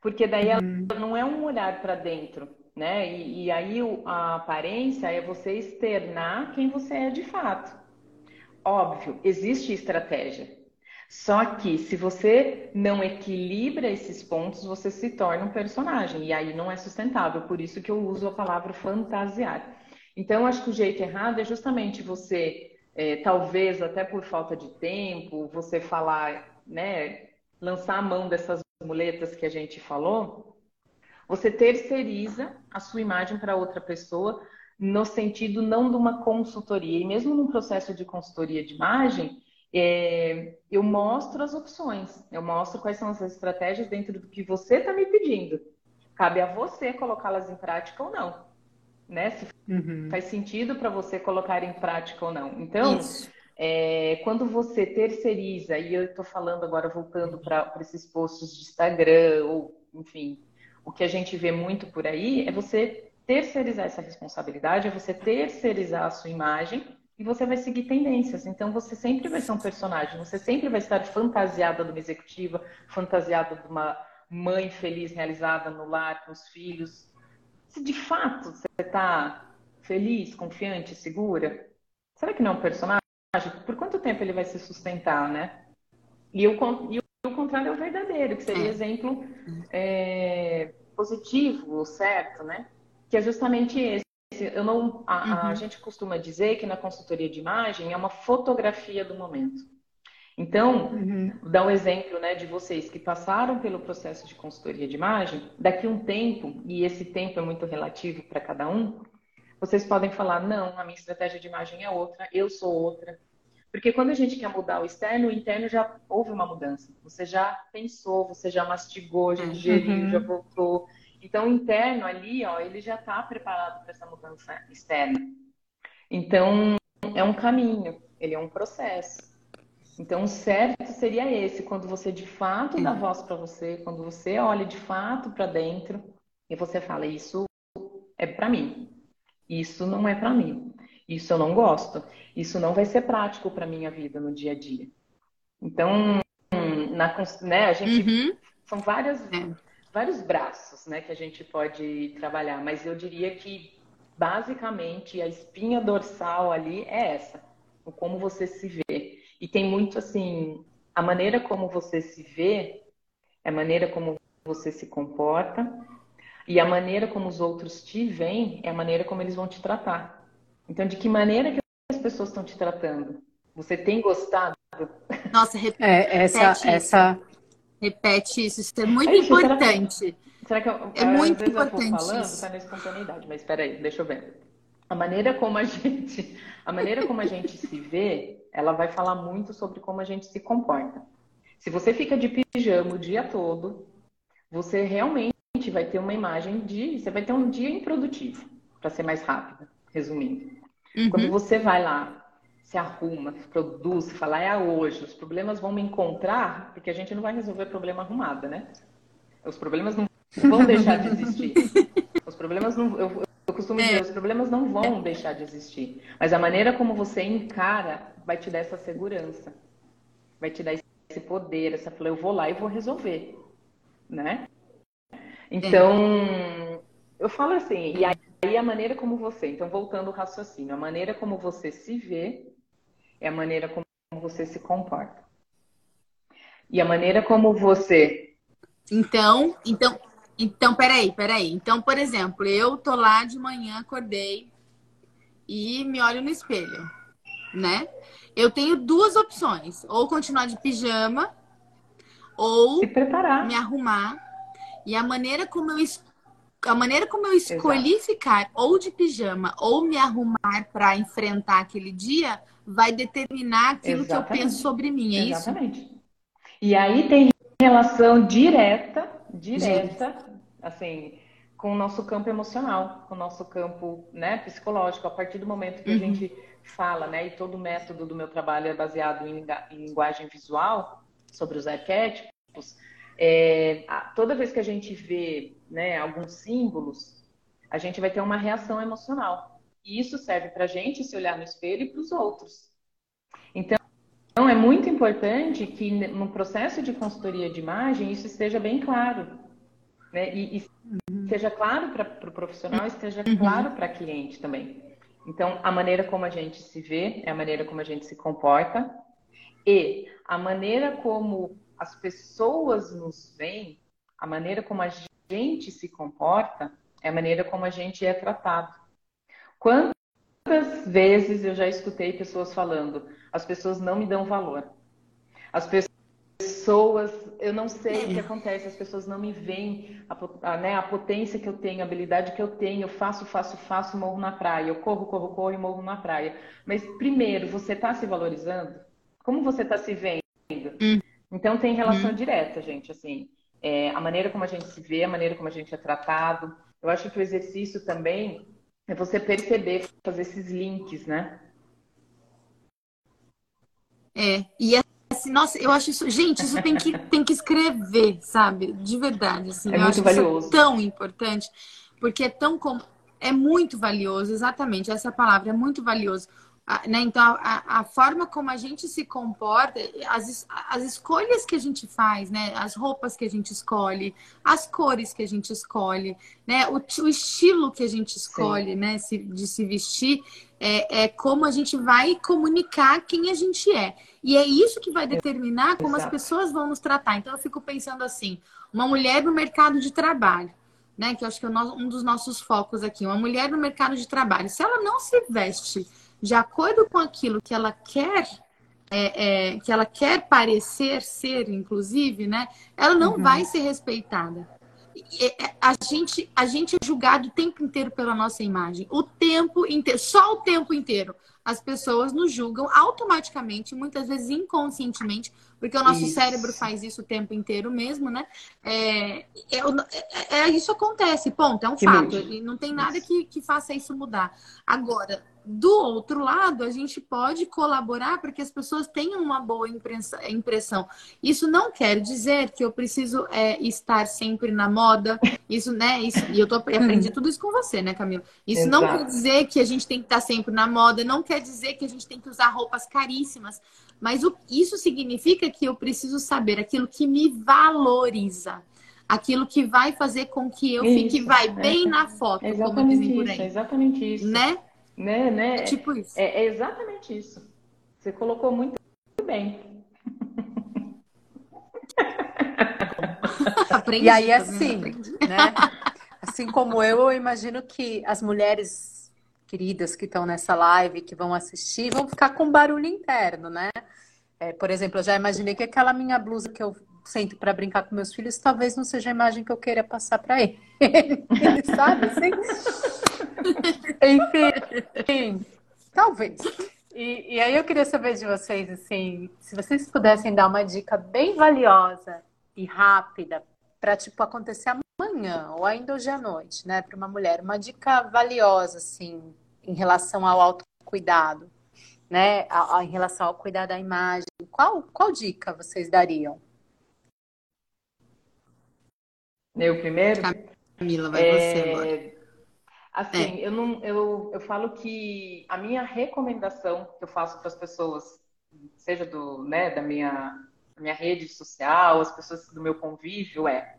Porque daí ela uhum. não é um olhar para dentro, né? E, e, aí a aparência é você externar quem você é de fato. Óbvio, existe estratégia. Só que se você não equilibra esses pontos, você se torna um personagem. E aí não é sustentável. Por isso que eu uso a palavra fantasiar. Então, acho que o jeito errado é justamente você é, talvez até por falta de tempo, você falar, né, lançar a mão dessas muletas que a gente falou, você terceiriza a sua imagem para outra pessoa no sentido não de uma consultoria. E mesmo num processo de consultoria de imagem, é, eu mostro as opções, eu mostro quais são as estratégias dentro do que você está me pedindo. Cabe a você colocá-las em prática ou não né? Se uhum. faz sentido para você colocar em prática ou não. Então, é, quando você terceiriza, e eu estou falando agora, voltando para esses posts de Instagram, ou enfim, o que a gente vê muito por aí é você terceirizar essa responsabilidade, é você terceirizar a sua imagem e você vai seguir tendências. Então você sempre vai ser um personagem, você sempre vai estar fantasiada de uma executiva, fantasiada de uma mãe feliz, realizada no lar com os filhs. Se de fato você está feliz, confiante, segura, será que não é um personagem? Por quanto tempo ele vai se sustentar, né? E o, e o contrário é o verdadeiro, que seria é. exemplo é, positivo, certo, né? Que é justamente esse. Eu não, a, uhum. a gente costuma dizer que na consultoria de imagem é uma fotografia do momento. Então, uhum. dá um exemplo né, de vocês que passaram pelo processo de consultoria de imagem, daqui um tempo, e esse tempo é muito relativo para cada um, vocês podem falar, não, a minha estratégia de imagem é outra, eu sou outra. Porque quando a gente quer mudar o externo, o interno já houve uma mudança. Você já pensou, você já mastigou, já digeriu, uhum. já voltou. Então, o interno ali, ó, ele já está preparado para essa mudança externa. Então, é um caminho, ele é um processo. Então, o certo seria esse, quando você de fato dá voz para você, quando você olha de fato para dentro e você fala: Isso é para mim, isso não é para mim, isso eu não gosto, isso não vai ser prático para minha vida no dia a dia. Então, na, né, a gente. Uhum. São várias, é. vários braços né, que a gente pode trabalhar, mas eu diria que basicamente a espinha dorsal ali é essa, o como você se vê. E tem muito assim, a maneira como você se vê, é a maneira como você se comporta, e a maneira como os outros te veem é a maneira como eles vão te tratar. Então, de que maneira que as pessoas estão te tratando? Você tem gostado? Nossa, repete é, essa, isso. essa... Repete isso, isso é muito Aí, importante. Será que, será que eu, é muito importante eu falando, isso. tá na espontaneidade, mas espera aí, deixa eu ver. A maneira como a gente, a maneira como a gente se vê ela vai falar muito sobre como a gente se comporta. Se você fica de pijama o dia todo, você realmente vai ter uma imagem de. Você vai ter um dia improdutivo, para ser mais rápida, resumindo. Uhum. Quando você vai lá, se arruma, produz, fala, é hoje, os problemas vão me encontrar, porque a gente não vai resolver problema arrumada, né? Os problemas não vão deixar de existir. Os problemas não. Eu, eu costumo dizer, é. os problemas não vão deixar de existir. Mas a maneira como você encara vai te dar essa segurança, vai te dar esse poder, essa eu vou lá e vou resolver, né? Então, é. eu falo assim, e aí a maneira como você, então voltando ao raciocínio, a maneira como você se vê é a maneira como você se comporta. E a maneira como você. Então, então, então, peraí, peraí. Então, por exemplo, eu tô lá de manhã, acordei e me olho no espelho, né? eu tenho duas opções: ou continuar de pijama, ou me arrumar. E a maneira como eu a maneira como eu escolhi Exato. ficar ou de pijama ou me arrumar para enfrentar aquele dia vai determinar aquilo Exatamente. que eu penso sobre mim, é Exatamente. isso? E aí tem relação direta, direta, Gente. assim, com o nosso campo emocional, com o nosso campo, né, psicológico. A partir do momento que uhum. a gente fala, né? E todo o método do meu trabalho é baseado em, em linguagem visual, sobre os arquétipos. É, toda vez que a gente vê né, alguns símbolos, a gente vai ter uma reação emocional. E isso serve para a gente se olhar no espelho e para os outros. Então, é muito importante que no processo de consultoria de imagem isso esteja bem claro. Né? E, e uhum. seja claro para o pro profissional, esteja uhum. claro para a cliente também. Então, a maneira como a gente se vê é a maneira como a gente se comporta e a maneira como as pessoas nos veem, a maneira como a gente se comporta é a maneira como a gente é tratado. Quantas vezes eu já escutei pessoas falando, as pessoas não me dão valor. As pessoas eu não sei o que acontece, as pessoas não me veem a, a, né, a potência que eu tenho, a habilidade que eu tenho, eu faço, faço, faço, morro na praia, eu corro, corro, corro e morro na praia. Mas primeiro, você está se valorizando? Como você está se vendo? Hum. Então tem relação hum. direta, gente, assim, é, a maneira como a gente se vê, a maneira como a gente é tratado. Eu acho que o exercício também é você perceber, fazer esses links, né? É, e assim, nossa, eu acho isso, gente, isso tem que, tem que escrever, sabe? De verdade, assim, é eu muito acho valioso. isso tão importante, porque é tão com... é muito valioso, exatamente, essa palavra é muito valioso. Né? Então, a, a, forma como a gente se comporta, as, as escolhas que a gente faz, né? As roupas que a gente escolhe, as cores que a gente escolhe, né? O, o estilo que a gente escolhe, Sim. né? Se, de se vestir, é, é, como a gente vai comunicar quem a gente é. E é isso que vai determinar como Exato. as pessoas vão nos tratar. Então, eu fico pensando assim, uma mulher no mercado de trabalho, né? Que eu acho que é um dos nossos focos aqui. Uma mulher no mercado de trabalho. Se ela não se veste de acordo com aquilo que ela quer, é, é, que ela quer parecer ser, inclusive, né? Ela não uhum. vai ser respeitada. É, a gente, a gente é julgado o tempo inteiro pela nossa imagem. O tempo inteiro, só o tempo inteiro. As pessoas nos julgam automaticamente, muitas vezes inconscientemente, porque o nosso isso. cérebro faz isso o tempo inteiro mesmo, né? É, é, é, é isso acontece, ponto, é um que fato. E não tem nada que, que faça isso mudar. Agora, do outro lado, a gente pode colaborar para que as pessoas tenham uma boa impressão. Isso não quer dizer que eu preciso é, estar sempre na moda. Isso, né? Isso, e eu tô, aprendi tudo isso com você, né, Camila? Isso Exato. não quer dizer que a gente tem que estar sempre na moda, não quer dizer que a gente tem que usar roupas caríssimas. Mas o, isso significa que eu preciso saber aquilo que me valoriza aquilo que vai fazer com que eu isso, fique vai bem é, na foto, como dizem por aí. É exatamente isso. Né? Né, né? É tipo isso. É, é exatamente isso. Você colocou muito bem. Aprendi, e aí, assim, né? Assim como eu, eu imagino que as mulheres queridas que estão nessa live, que vão assistir, vão ficar com barulho interno, né? É, por exemplo, eu já imaginei que aquela minha blusa que eu sento para brincar com meus filhos, talvez não seja a imagem que eu queira passar para ele. Sabe? Assim? Enfim, talvez. E, e, aí eu queria saber de vocês, assim, se vocês pudessem dar uma dica bem valiosa e rápida para, tipo, acontecer amanhã ou ainda hoje à noite, né, para uma mulher, uma dica valiosa, assim, em relação ao autocuidado, né, a, a, em relação ao cuidar da imagem, qual, qual dica vocês dariam? Eu primeiro? Camila, vai é... você agora. Assim, é. eu, não, eu, eu falo que a minha recomendação que eu faço para as pessoas, seja do, né, da minha, minha rede social, as pessoas do meu convívio, é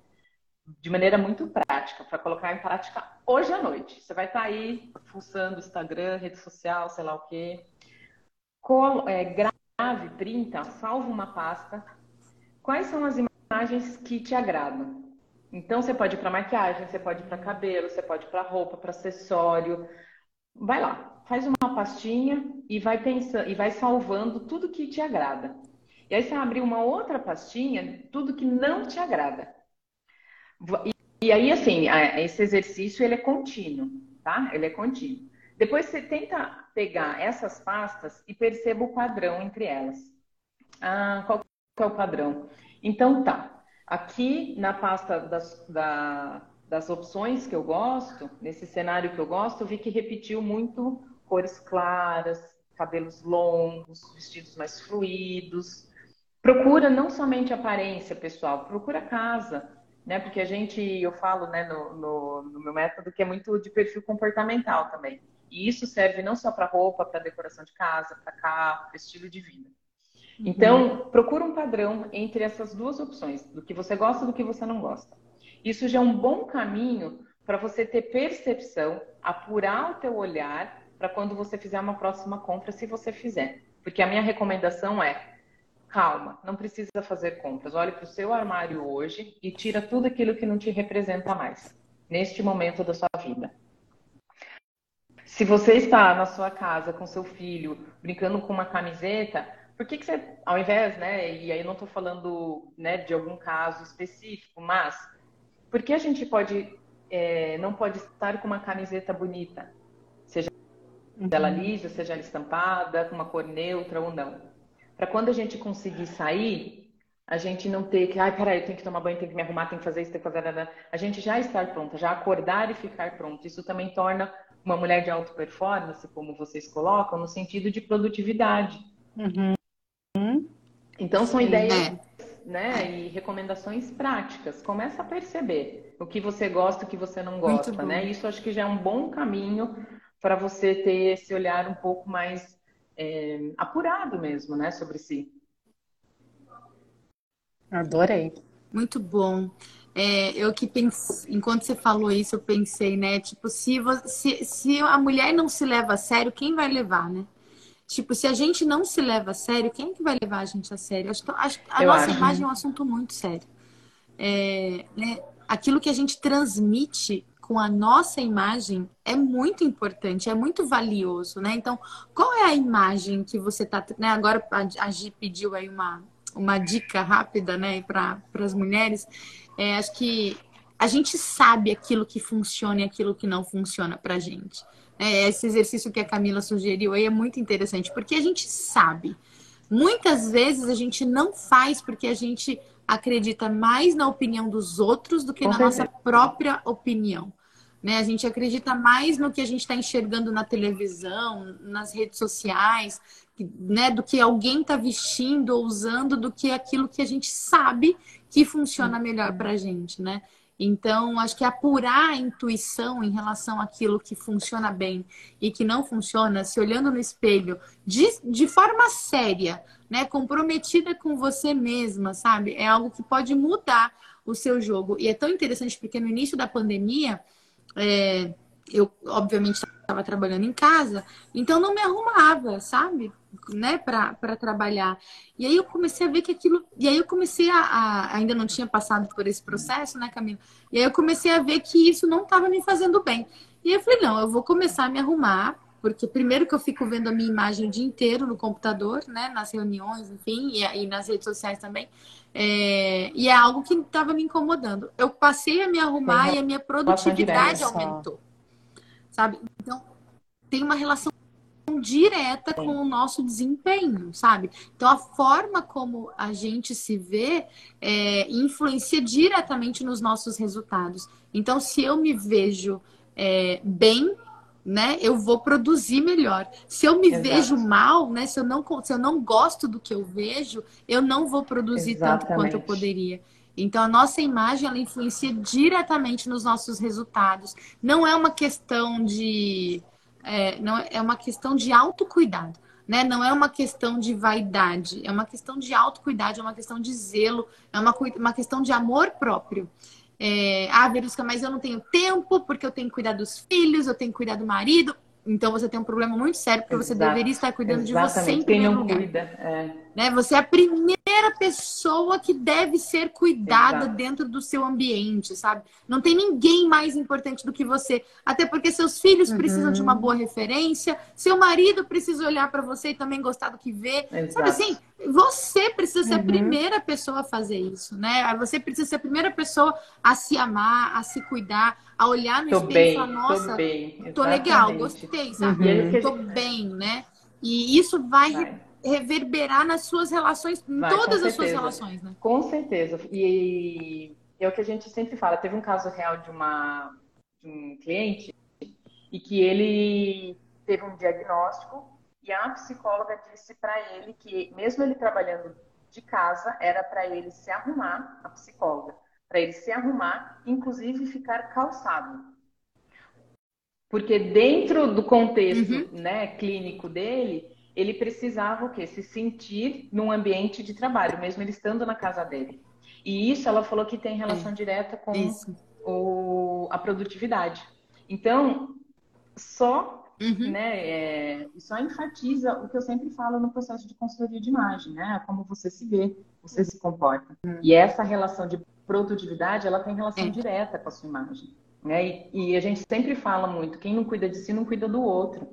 de maneira muito prática, para colocar em prática hoje à noite. Você vai estar tá aí fuçando Instagram, rede social, sei lá o quê. Colo, é, grave, printa, salva uma pasta. Quais são as imagens que te agradam? Então você pode ir para maquiagem, você pode ir para cabelo, você pode ir para roupa, para acessório. Vai lá, faz uma pastinha e vai pensando e vai salvando tudo que te agrada. E aí você abre uma outra pastinha, tudo que não te agrada. E, e aí assim, esse exercício ele é contínuo, tá? Ele é contínuo. Depois você tenta pegar essas pastas e perceba o padrão entre elas. Ah, qual é o padrão? Então tá, Aqui na pasta das, da, das opções que eu gosto, nesse cenário que eu gosto, eu vi que repetiu muito cores claras, cabelos longos, vestidos mais fluidos. Procura não somente aparência, pessoal, procura casa, né? Porque a gente, eu falo, né, no, no, no meu método que é muito de perfil comportamental também. E isso serve não só para roupa, para decoração de casa, para carro, para estilo de vida. Então, uhum. procura um padrão entre essas duas opções, do que você gosta e do que você não gosta. Isso já é um bom caminho para você ter percepção, apurar o teu olhar para quando você fizer uma próxima compra, se você fizer. Porque a minha recomendação é calma, não precisa fazer compras. Olhe para o seu armário hoje e tira tudo aquilo que não te representa mais, neste momento da sua vida. Se você está na sua casa com seu filho brincando com uma camiseta, por que, que você, ao invés, né, e aí eu não estou falando né, de algum caso específico, mas por que a gente pode, é, não pode estar com uma camiseta bonita? Seja uhum. ela lisa, seja ela estampada, com uma cor neutra ou não. Para quando a gente conseguir sair, a gente não ter que, ai, peraí, eu tenho que tomar banho, tenho que me arrumar, tenho que fazer isso, tenho que fazer. A gente já estar pronta, já acordar e ficar pronto. Isso também torna uma mulher de alta performance, como vocês colocam, no sentido de produtividade. Uhum. Então são Sim, ideias é. né, e recomendações práticas. Começa a perceber o que você gosta, o que você não gosta, né? Isso acho que já é um bom caminho para você ter esse olhar um pouco mais é, apurado mesmo, né, sobre si. Adorei. Muito bom. É, eu que pensei, enquanto você falou isso, eu pensei, né? Tipo, se, você, se a mulher não se leva a sério, quem vai levar, né? Tipo, se a gente não se leva a sério, quem que vai levar a gente a sério? Acho, acho, a eu nossa acho. imagem é um assunto muito sério. É, né? Aquilo que a gente transmite com a nossa imagem é muito importante, é muito valioso, né? Então, qual é a imagem que você tá, né? Agora a Gi pediu aí uma, uma dica rápida, né, para as mulheres. É, acho que a gente sabe aquilo que funciona e aquilo que não funciona para a gente. É, esse exercício que a Camila sugeriu aí é muito interessante, porque a gente sabe. Muitas vezes a gente não faz porque a gente acredita mais na opinião dos outros do que Com na certeza. nossa própria opinião. Né? A gente acredita mais no que a gente está enxergando na televisão, nas redes sociais, né, do que alguém está vestindo ou usando, do que aquilo que a gente sabe que funciona melhor para a gente, né? Então, acho que apurar a intuição em relação àquilo que funciona bem e que não funciona, se olhando no espelho de, de forma séria, né, comprometida com você mesma, sabe? É algo que pode mudar o seu jogo. E é tão interessante porque no início da pandemia, é, eu obviamente estava trabalhando em casa, então não me arrumava, sabe? Né, para trabalhar. E aí eu comecei a ver que aquilo. E aí eu comecei a, a, Ainda não tinha passado por esse processo, né, Camila? E aí eu comecei a ver que isso não estava me fazendo bem. E eu falei, não, eu vou começar a me arrumar, porque primeiro que eu fico vendo a minha imagem o dia inteiro no computador, né, nas reuniões, enfim, e, e nas redes sociais também. É, e é algo que estava me incomodando. Eu passei a me arrumar e a minha produtividade aumentou sabe? Então, tem uma relação direta com o nosso desempenho, sabe? Então, a forma como a gente se vê é, influencia diretamente nos nossos resultados. Então, se eu me vejo é, bem, né, eu vou produzir melhor. Se eu me Exato. vejo mal, né, se eu, não, se eu não gosto do que eu vejo, eu não vou produzir Exatamente. tanto quanto eu poderia. Então, a nossa imagem ela influencia diretamente nos nossos resultados. Não é uma questão de. É, não é uma questão de autocuidado. Né? Não é uma questão de vaidade, é uma questão de autocuidado, é uma questão de zelo, é uma, uma questão de amor próprio. É, ah, Verusca, mas eu não tenho tempo porque eu tenho que cuidar dos filhos, eu tenho que cuidar do marido. Então você tem um problema muito sério, porque Exato. você deveria estar cuidando Exatamente. de você em primeiro lugar. Cuida, é. né? Você é a primeira pessoa que deve ser cuidada Exato. dentro do seu ambiente, sabe? Não tem ninguém mais importante do que você. Até porque seus filhos uhum. precisam de uma boa referência, seu marido precisa olhar para você e também gostar do que vê. Exato. Sabe assim? Você precisa ser uhum. a primeira pessoa a fazer isso, né? Você precisa ser a primeira pessoa a se amar, a se cuidar, a olhar no tô espelho bem, e falar, nossa, tô, bem. tô legal, gostei, sabe? Uhum. Tô bem, né? E isso vai, vai. Reverberar nas suas relações, em vai, todas as suas relações, né? Com certeza. E é o que a gente sempre fala. Teve um caso real de, uma, de um cliente e que ele teve um diagnóstico e a psicóloga disse para ele que, mesmo ele trabalhando de casa, era para ele se arrumar, a psicóloga, para ele se arrumar, inclusive ficar calçado. Porque dentro do contexto uhum. né, clínico dele, ele precisava o quê? Se sentir num ambiente de trabalho, mesmo ele estando na casa dele. E isso ela falou que tem relação é. direta com o, a produtividade. Então, só Uhum. Né? É, só enfatiza o que eu sempre falo no processo de consultoria de imagem, né? Como você se vê, você se comporta. Uhum. E essa relação de produtividade, ela tem relação é. direta com a sua imagem. Né? E, e, a gente sempre fala muito, quem não cuida de si não cuida do outro.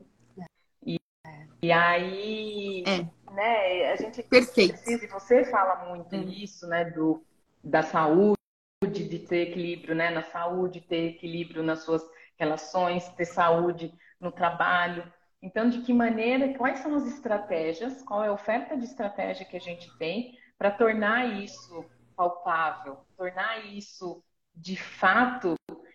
E, aí, é. né, a gente Perfeito. precisa, e você fala muito é. isso, né, do, da saúde, de ter equilíbrio, né, na saúde, ter equilíbrio nas suas relações, ter saúde no trabalho. Então, de que maneira, quais são as estratégias, qual é a oferta de estratégia que a gente tem para tornar isso palpável, tornar isso de fato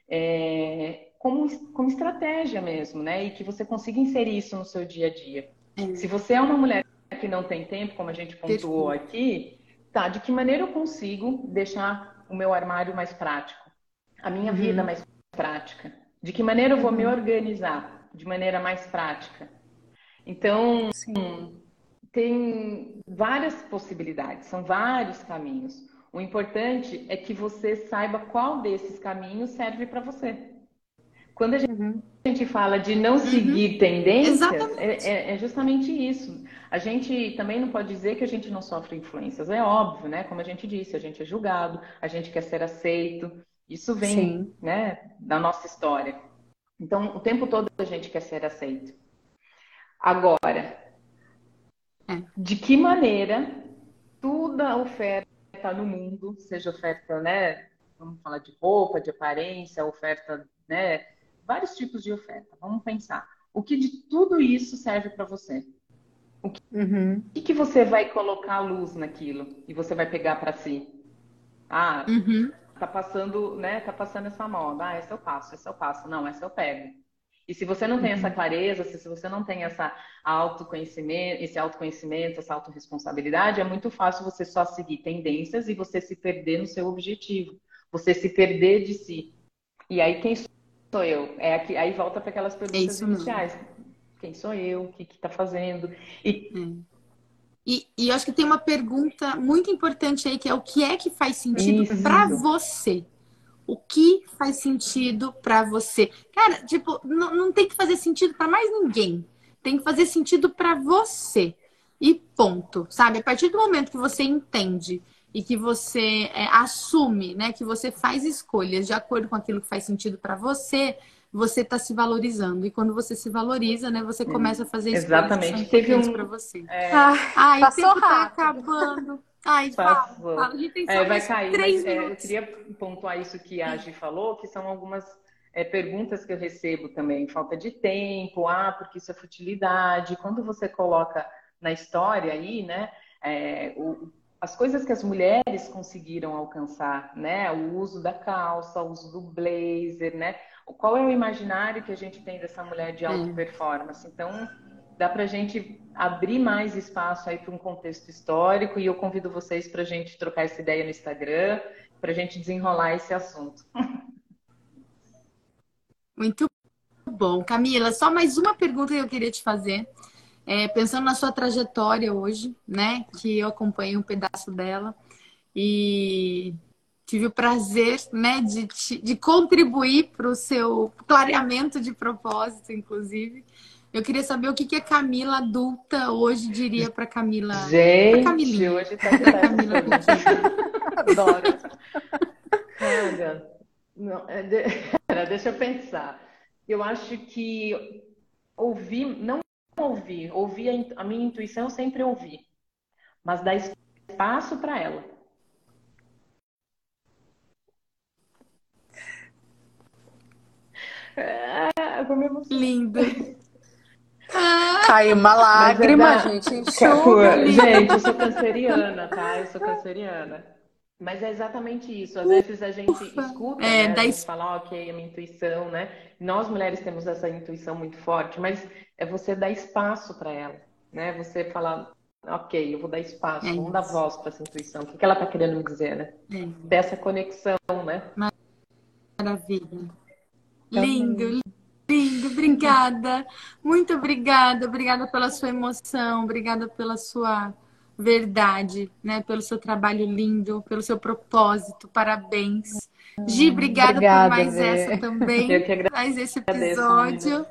é, como, como estratégia mesmo, né? E que você consiga inserir isso no seu dia a dia. Se você é uma mulher que não tem tempo, como a gente pontuou aqui, tá, de que maneira eu consigo deixar o meu armário mais prático, a minha uhum. vida mais prática? De que maneira eu vou me uhum. organizar? de maneira mais prática. Então, Sim. tem várias possibilidades, são vários caminhos. O importante é que você saiba qual desses caminhos serve para você. Quando a gente, uhum. A gente, fala de não uhum. seguir uhum. tendências, é, é, é, justamente isso. A gente também não pode dizer que a gente não sofre influências. É óbvio, né? Como a gente disse, a gente é julgado, a gente quer ser aceito. Isso vem né, da nossa história. Então, o tempo todo a gente quer ser aceito. Agora, é. de que maneira toda a oferta no mundo, seja oferta, né? Vamos falar de roupa, de aparência, oferta, né? Vários tipos de oferta. Vamos pensar. O que de tudo isso serve para você? O que, uhum. que, que, você vai colocar a luz naquilo e você vai pegar para si? Ah, uhum. tá passando, né? Tá passando essa moda. Ah, essa eu passo, essa eu passo. Não, essa eu pego. E se você não tem essa uhum. clareza, se você não tem essa autoconhecimento, esse autoconhecimento, essa autorresponsabilidade, é muito fácil você só seguir tendências e você se perder no seu objetivo, você se perder de si. E aí quem sou eu? É aqui, aí volta para aquelas perguntas é iniciais. Quem sou eu? O que está fazendo? E... É. E, e eu acho que tem uma pergunta muito importante aí, que é o que é que faz sentido para você? o que faz sentido para você. Cara, tipo, não, não tem que fazer sentido para mais ninguém. Tem que fazer sentido para você. E ponto, sabe? A partir do momento que você entende e que você é, assume, né, que você faz escolhas de acordo com aquilo que faz sentido para você, você está se valorizando. E quando você se valoriza, né, você começa a fazer escolhas Exatamente. que Teve um... para você. É... Ah, ai, passou rápido. Tá acabando. Ai, fala, fala. A gente tem é, vai cair, três mas, é, eu queria pontuar isso que a Agi falou, que são algumas é, perguntas que eu recebo também. Falta de tempo, ah, porque isso é futilidade. Quando você coloca na história aí, né, é, o, as coisas que as mulheres conseguiram alcançar, né, o uso da calça, o uso do blazer, né, qual é o imaginário que a gente tem dessa mulher de alta performance? Então, dá para a gente abrir mais espaço aí para um contexto histórico e eu convido vocês para a gente trocar essa ideia no Instagram, para a gente desenrolar esse assunto. Muito bom. Camila, só mais uma pergunta que eu queria te fazer. É, pensando na sua trajetória hoje, né? Que eu acompanhei um pedaço dela e tive o prazer, né, de, de contribuir para o seu clareamento de propósito, inclusive. Eu queria saber o que, que a Camila adulta hoje diria para Camila. Gente, pra Camilinha. hoje tá pra Camila Adoro. Cara, não, é de... deixa eu pensar. Eu acho que ouvir, não ouvir, ouvir a, a minha intuição eu sempre ouvi, mas dar espaço para ela. Ah, Lindo. Caiu uma lágrima, é gente. Enxuga, gente, eu sou canceriana, tá? Eu sou canceriana. Mas é exatamente isso. Às vezes a gente Ufa. escuta, é, né? A gente fala, ok, a minha intuição, né? Nós mulheres temos essa intuição muito forte, mas é você dar espaço para ela, né? Você falar, ok, eu vou dar espaço, é vamos dar voz para essa intuição. O que, ela está querendo me dizer, né? É. Dessa conexão, né? Maravilha. Então, lindo. Lindo, obrigada. Muito obrigada. Obrigada pela sua emoção, obrigada pela sua verdade, né? Pelo seu trabalho lindo, pelo seu propósito. Parabéns. Gi, obrigada, obrigada por mais Vê. essa também. Eu que agradeço. Mais esse episódio.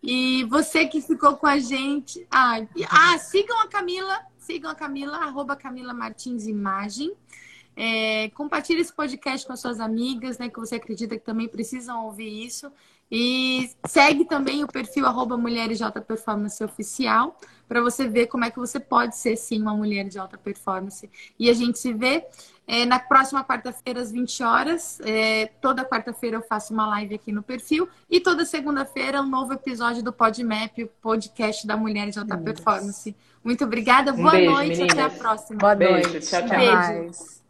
E você que ficou com a gente. Ah, ah, sigam a Camila, sigam a Camila, arroba Camila Martins Imagem. É, compartilhe esse podcast com as suas amigas, né? Que você acredita que também precisam ouvir isso. E segue também o perfil arroba Mulheres de Alta Performance Oficial para você ver como é que você pode ser sim uma mulher de alta performance. E a gente se vê é, na próxima quarta-feira às 20 horas. É, toda quarta-feira eu faço uma live aqui no perfil e toda segunda-feira um novo episódio do PodMap, o podcast da Mulher de Alta Performance. Muito obrigada, boa um beijo, noite, meninas. até a próxima. Boa beijo, noite. Tchau, tchau. Beijo.